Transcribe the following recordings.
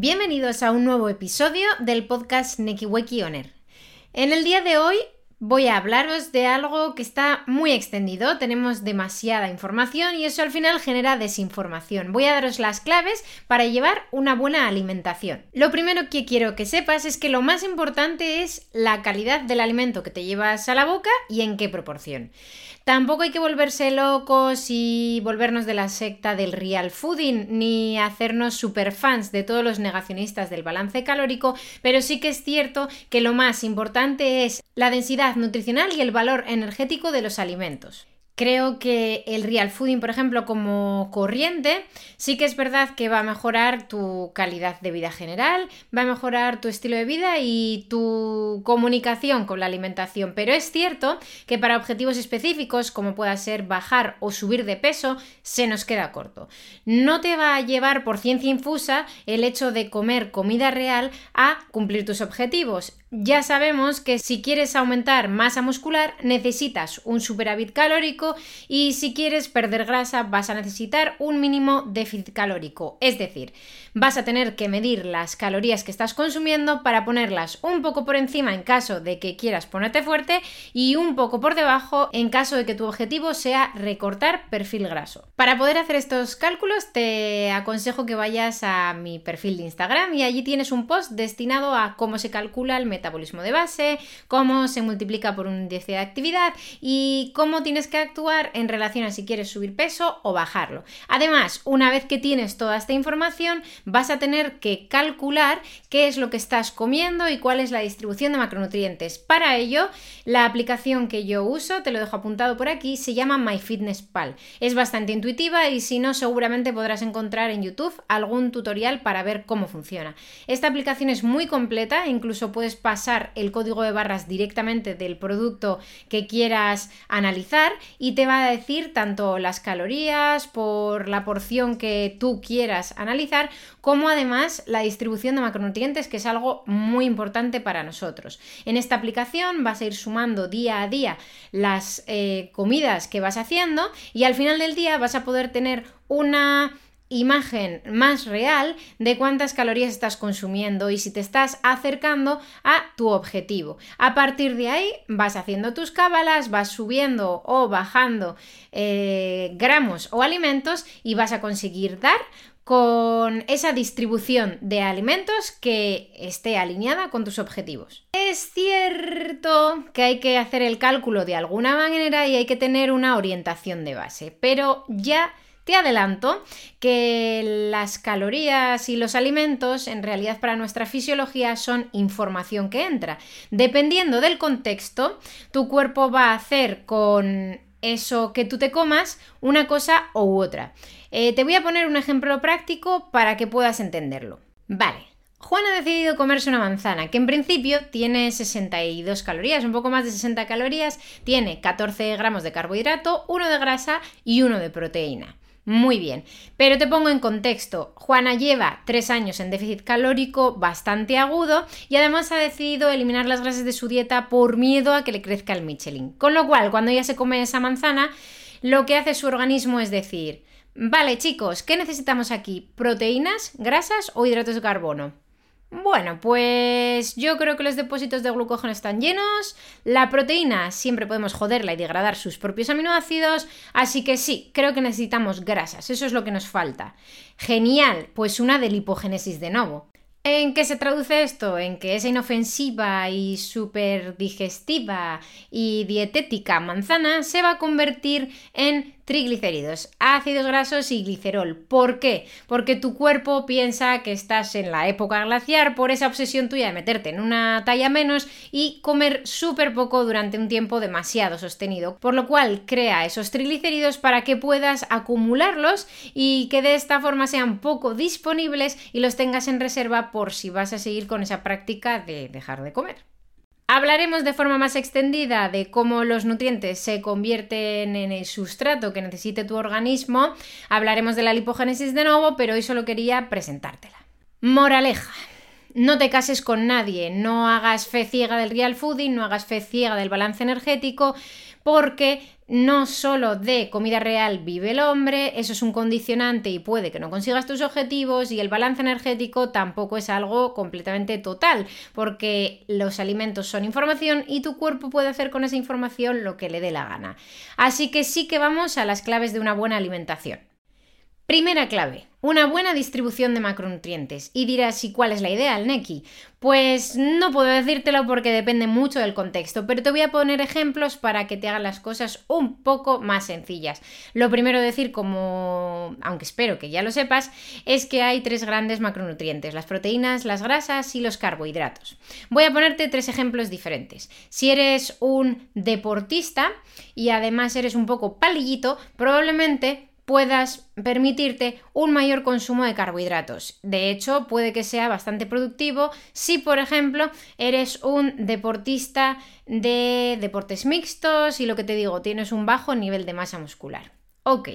Bienvenidos a un nuevo episodio del podcast Nekiweki Oner. En el día de hoy voy a hablaros de algo que está muy extendido, tenemos demasiada información y eso al final genera desinformación. Voy a daros las claves para llevar una buena alimentación. Lo primero que quiero que sepas es que lo más importante es la calidad del alimento que te llevas a la boca y en qué proporción. Tampoco hay que volverse locos y volvernos de la secta del real fooding, ni hacernos superfans de todos los negacionistas del balance calórico, pero sí que es cierto que lo más importante es la densidad nutricional y el valor energético de los alimentos. Creo que el real fooding, por ejemplo, como corriente, sí que es verdad que va a mejorar tu calidad de vida general, va a mejorar tu estilo de vida y tu comunicación con la alimentación. Pero es cierto que para objetivos específicos, como pueda ser bajar o subir de peso, se nos queda corto. No te va a llevar por ciencia infusa el hecho de comer comida real a cumplir tus objetivos. Ya sabemos que si quieres aumentar masa muscular necesitas un superávit calórico y si quieres perder grasa vas a necesitar un mínimo déficit calórico. Es decir, vas a tener que medir las calorías que estás consumiendo para ponerlas un poco por encima en caso de que quieras ponerte fuerte y un poco por debajo en caso de que tu objetivo sea recortar perfil graso. Para poder hacer estos cálculos te aconsejo que vayas a mi perfil de Instagram y allí tienes un post destinado a cómo se calcula el metabolismo de base, cómo se multiplica por un índice de actividad y cómo tienes que actuar en relación a si quieres subir peso o bajarlo. Además, una vez que tienes toda esta información, vas a tener que calcular qué es lo que estás comiendo y cuál es la distribución de macronutrientes. Para ello, la aplicación que yo uso, te lo dejo apuntado por aquí, se llama MyFitnessPal. Es bastante intuitiva y si no, seguramente podrás encontrar en YouTube algún tutorial para ver cómo funciona. Esta aplicación es muy completa, incluso puedes pasar el código de barras directamente del producto que quieras analizar y te va a decir tanto las calorías por la porción que tú quieras analizar, como además la distribución de macronutrientes, que es algo muy importante para nosotros. En esta aplicación vas a ir sumando día a día las eh, comidas que vas haciendo y al final del día vas a poder tener una imagen más real de cuántas calorías estás consumiendo y si te estás acercando a tu objetivo. A partir de ahí vas haciendo tus cábalas, vas subiendo o bajando eh, gramos o alimentos y vas a conseguir dar con esa distribución de alimentos que esté alineada con tus objetivos. Es cierto que hay que hacer el cálculo de alguna manera y hay que tener una orientación de base, pero ya te adelanto que las calorías y los alimentos en realidad para nuestra fisiología son información que entra. Dependiendo del contexto, tu cuerpo va a hacer con eso que tú te comas una cosa u otra. Eh, te voy a poner un ejemplo práctico para que puedas entenderlo. Vale, Juan ha decidido comerse una manzana, que en principio tiene 62 calorías, un poco más de 60 calorías, tiene 14 gramos de carbohidrato, 1 de grasa y 1 de proteína. Muy bien, pero te pongo en contexto. Juana lleva tres años en déficit calórico bastante agudo y además ha decidido eliminar las grasas de su dieta por miedo a que le crezca el Michelin. Con lo cual, cuando ella se come esa manzana, lo que hace su organismo es decir, vale chicos, ¿qué necesitamos aquí? ¿Proteínas, grasas o hidratos de carbono? Bueno, pues yo creo que los depósitos de glucógeno están llenos, la proteína siempre podemos joderla y degradar sus propios aminoácidos, así que sí, creo que necesitamos grasas, eso es lo que nos falta. Genial, pues una de lipogénesis de nuevo. ¿En qué se traduce esto? En que esa inofensiva y súper digestiva y dietética manzana se va a convertir en triglicéridos, ácidos grasos y glicerol. ¿Por qué? Porque tu cuerpo piensa que estás en la época glaciar por esa obsesión tuya de meterte en una talla menos y comer súper poco durante un tiempo demasiado sostenido, por lo cual crea esos triglicéridos para que puedas acumularlos y que de esta forma sean poco disponibles y los tengas en reserva por si vas a seguir con esa práctica de dejar de comer. Hablaremos de forma más extendida de cómo los nutrientes se convierten en el sustrato que necesite tu organismo. Hablaremos de la lipogénesis de nuevo, pero hoy solo quería presentártela. Moraleja. No te cases con nadie, no hagas fe ciega del real fooding, no hagas fe ciega del balance energético, porque no solo de comida real vive el hombre, eso es un condicionante y puede que no consigas tus objetivos y el balance energético tampoco es algo completamente total, porque los alimentos son información y tu cuerpo puede hacer con esa información lo que le dé la gana. Así que sí que vamos a las claves de una buena alimentación. Primera clave, una buena distribución de macronutrientes. Y dirás, ¿y cuál es la idea, Neki? Pues no puedo decírtelo porque depende mucho del contexto, pero te voy a poner ejemplos para que te hagan las cosas un poco más sencillas. Lo primero decir, como, aunque espero que ya lo sepas, es que hay tres grandes macronutrientes, las proteínas, las grasas y los carbohidratos. Voy a ponerte tres ejemplos diferentes. Si eres un deportista y además eres un poco palillito, probablemente puedas permitirte un mayor consumo de carbohidratos. De hecho, puede que sea bastante productivo si, por ejemplo, eres un deportista de deportes mixtos y lo que te digo, tienes un bajo nivel de masa muscular. Ok.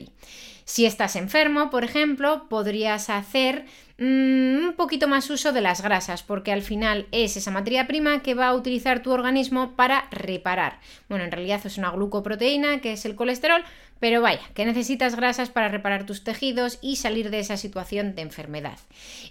Si estás enfermo, por ejemplo, podrías hacer mm, un poquito más uso de las grasas, porque al final es esa materia prima que va a utilizar tu organismo para reparar. Bueno, en realidad es una glucoproteína, que es el colesterol, pero vaya, que necesitas grasas para reparar tus tejidos y salir de esa situación de enfermedad.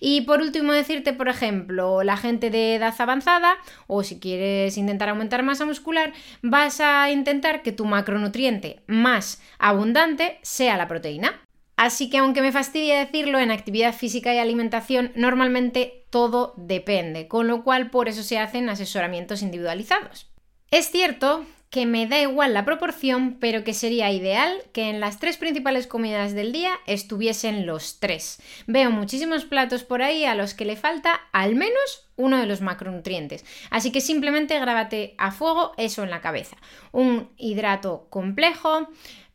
Y por último decirte, por ejemplo, la gente de edad avanzada o si quieres intentar aumentar masa muscular, vas a intentar que tu macronutriente más abundante sea la proteína. Así que aunque me fastidie decirlo, en actividad física y alimentación normalmente todo depende, con lo cual por eso se hacen asesoramientos individualizados. Es cierto que me da igual la proporción, pero que sería ideal que en las tres principales comidas del día estuviesen los tres. Veo muchísimos platos por ahí a los que le falta al menos uno de los macronutrientes. Así que simplemente grábate a fuego eso en la cabeza. Un hidrato complejo,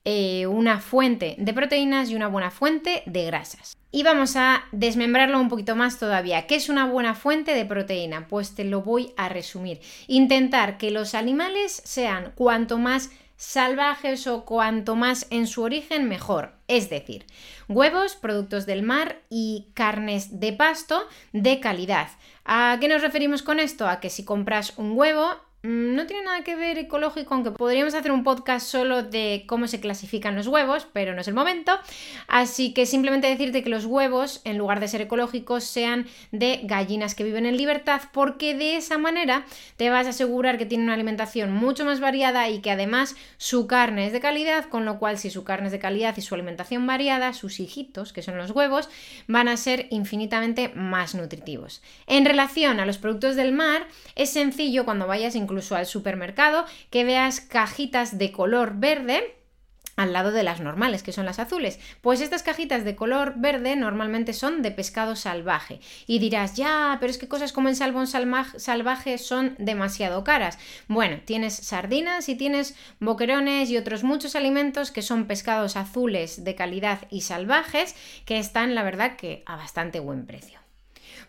eh, una fuente de proteínas y una buena fuente de grasas. Y vamos a desmembrarlo un poquito más todavía. ¿Qué es una buena fuente de proteína? Pues te lo voy a resumir. Intentar que los animales sean cuanto más salvajes o cuanto más en su origen mejor. Es decir, huevos, productos del mar y carnes de pasto de calidad. ¿A qué nos referimos con esto? A que si compras un huevo, no tiene nada que ver ecológico, aunque podríamos hacer un podcast solo de cómo se clasifican los huevos, pero no es el momento. Así que simplemente decirte que los huevos, en lugar de ser ecológicos, sean de gallinas que viven en libertad, porque de esa manera te vas a asegurar que tienen una alimentación mucho más variada y que además su carne es de calidad, con lo cual si su carne es de calidad y su alimentación variada, sus hijitos, que son los huevos, van a ser infinitamente más nutritivos. En relación a los productos del mar, es sencillo cuando vayas incluso al supermercado, que veas cajitas de color verde al lado de las normales, que son las azules. Pues estas cajitas de color verde normalmente son de pescado salvaje. Y dirás, ya, pero es que cosas como el salmón salvaje son demasiado caras. Bueno, tienes sardinas y tienes boquerones y otros muchos alimentos que son pescados azules de calidad y salvajes que están, la verdad, que a bastante buen precio.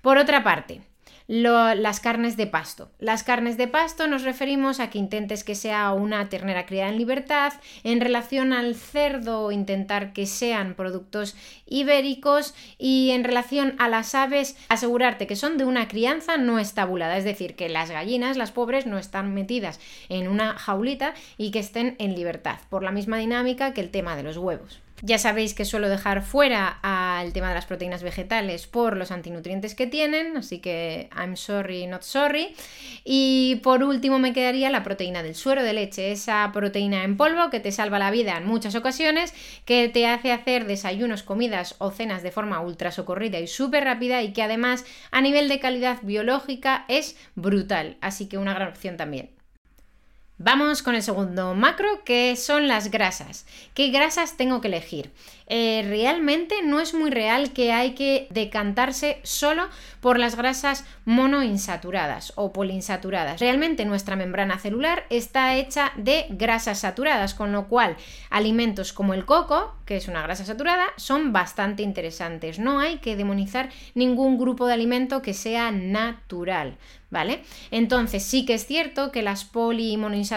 Por otra parte, las carnes de pasto. Las carnes de pasto nos referimos a que intentes que sea una ternera criada en libertad. En relación al cerdo, intentar que sean productos ibéricos. Y en relación a las aves, asegurarte que son de una crianza no estabulada. Es decir, que las gallinas, las pobres, no están metidas en una jaulita y que estén en libertad. Por la misma dinámica que el tema de los huevos. Ya sabéis que suelo dejar fuera al tema de las proteínas vegetales por los antinutrientes que tienen, así que I'm sorry, not sorry. Y por último me quedaría la proteína del suero de leche, esa proteína en polvo que te salva la vida en muchas ocasiones, que te hace hacer desayunos, comidas o cenas de forma ultra socorrida y súper rápida y que además a nivel de calidad biológica es brutal, así que una gran opción también. Vamos con el segundo macro, que son las grasas. ¿Qué grasas tengo que elegir? Eh, realmente no es muy real que hay que decantarse solo por las grasas monoinsaturadas o poliinsaturadas. Realmente nuestra membrana celular está hecha de grasas saturadas, con lo cual alimentos como el coco, que es una grasa saturada, son bastante interesantes. No hay que demonizar ningún grupo de alimento que sea natural. ¿Vale? Entonces sí que es cierto que las poli monoinsaturadas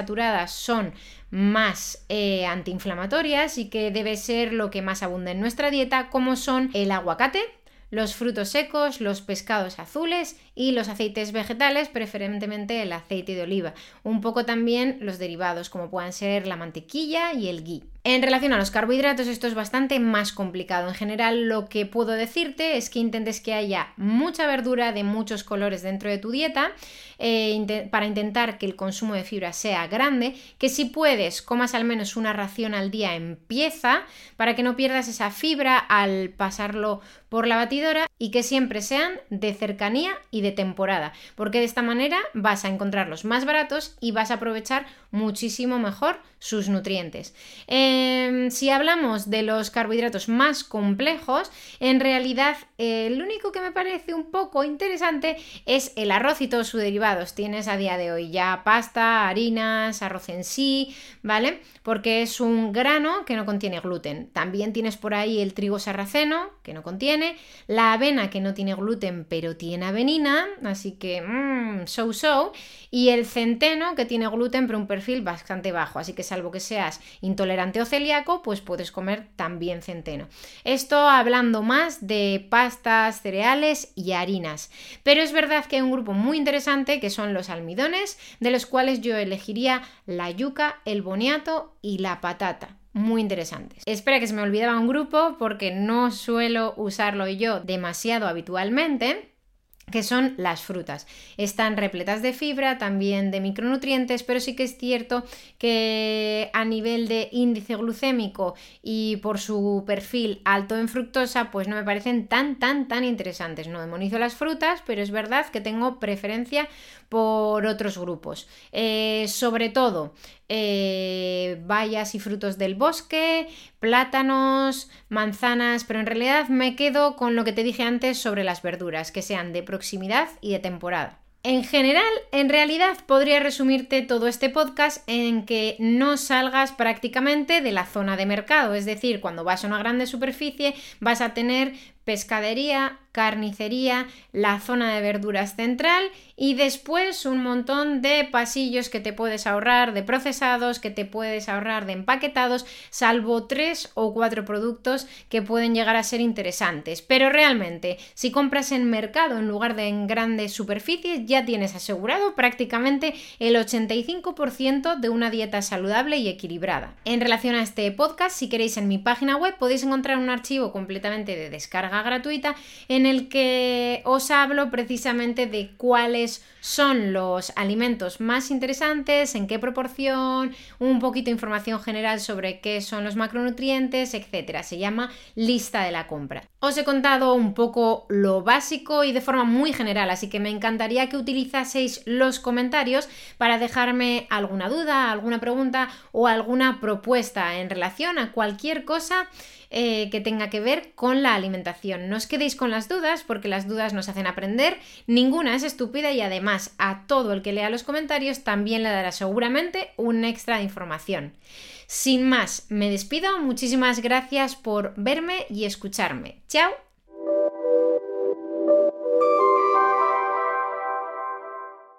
son más eh, antiinflamatorias y que debe ser lo que más abunda en nuestra dieta, como son el aguacate, los frutos secos, los pescados azules y los aceites vegetales, preferentemente el aceite de oliva. Un poco también los derivados, como puedan ser la mantequilla y el ghee. En relación a los carbohidratos, esto es bastante más complicado. En general, lo que puedo decirte es que intentes que haya mucha verdura de muchos colores dentro de tu dieta eh, para intentar que el consumo de fibra sea grande, que si puedes, comas al menos una ración al día en pieza para que no pierdas esa fibra al pasarlo por la batidora y que siempre sean de cercanía y de temporada, porque de esta manera vas a encontrarlos más baratos y vas a aprovechar muchísimo mejor sus nutrientes. Em, si hablamos de los carbohidratos más complejos, en realidad el único que me parece un poco interesante es el arroz y todos sus derivados. Tienes a día de hoy ya pasta, harinas, arroz en sí, ¿vale? Porque es un grano que no contiene gluten. También tienes por ahí el trigo sarraceno, que no contiene la avena que no tiene gluten pero tiene avenina, así que mmm, so so, y el centeno que tiene gluten pero un perfil bastante bajo, así que salvo que seas intolerante o celíaco, pues puedes comer también centeno. Esto hablando más de pastas, cereales y harinas. Pero es verdad que hay un grupo muy interesante que son los almidones, de los cuales yo elegiría la yuca, el boniato y la patata muy interesantes. Espera que se me olvidaba un grupo porque no suelo usarlo yo demasiado habitualmente que son las frutas. Están repletas de fibra, también de micronutrientes, pero sí que es cierto que a nivel de índice glucémico y por su perfil alto en fructosa, pues no me parecen tan, tan, tan interesantes. No demonizo las frutas, pero es verdad que tengo preferencia por otros grupos. Eh, sobre todo, eh, bayas y frutos del bosque, plátanos, manzanas, pero en realidad me quedo con lo que te dije antes sobre las verduras, que sean de proximidad y de temporada. En general, en realidad podría resumirte todo este podcast en que no salgas prácticamente de la zona de mercado, es decir, cuando vas a una grande superficie vas a tener pescadería, carnicería, la zona de verduras central y después un montón de pasillos que te puedes ahorrar de procesados, que te puedes ahorrar de empaquetados, salvo tres o cuatro productos que pueden llegar a ser interesantes. Pero realmente, si compras en mercado en lugar de en grandes superficies, ya tienes asegurado prácticamente el 85% de una dieta saludable y equilibrada. En relación a este podcast, si queréis en mi página web podéis encontrar un archivo completamente de descarga gratuita en el que os hablo precisamente de cuáles son los alimentos más interesantes, en qué proporción, un poquito de información general sobre qué son los macronutrientes, etcétera. Se llama lista de la compra. Os he contado un poco lo básico y de forma muy general, así que me encantaría que utilizaseis los comentarios para dejarme alguna duda, alguna pregunta o alguna propuesta en relación a cualquier cosa eh, que tenga que ver con la alimentación. No os quedéis con las dudas porque las dudas nos hacen aprender, ninguna es estúpida y además a todo el que lea los comentarios también le dará seguramente un extra de información. Sin más, me despido, muchísimas gracias por verme y escucharme. Chao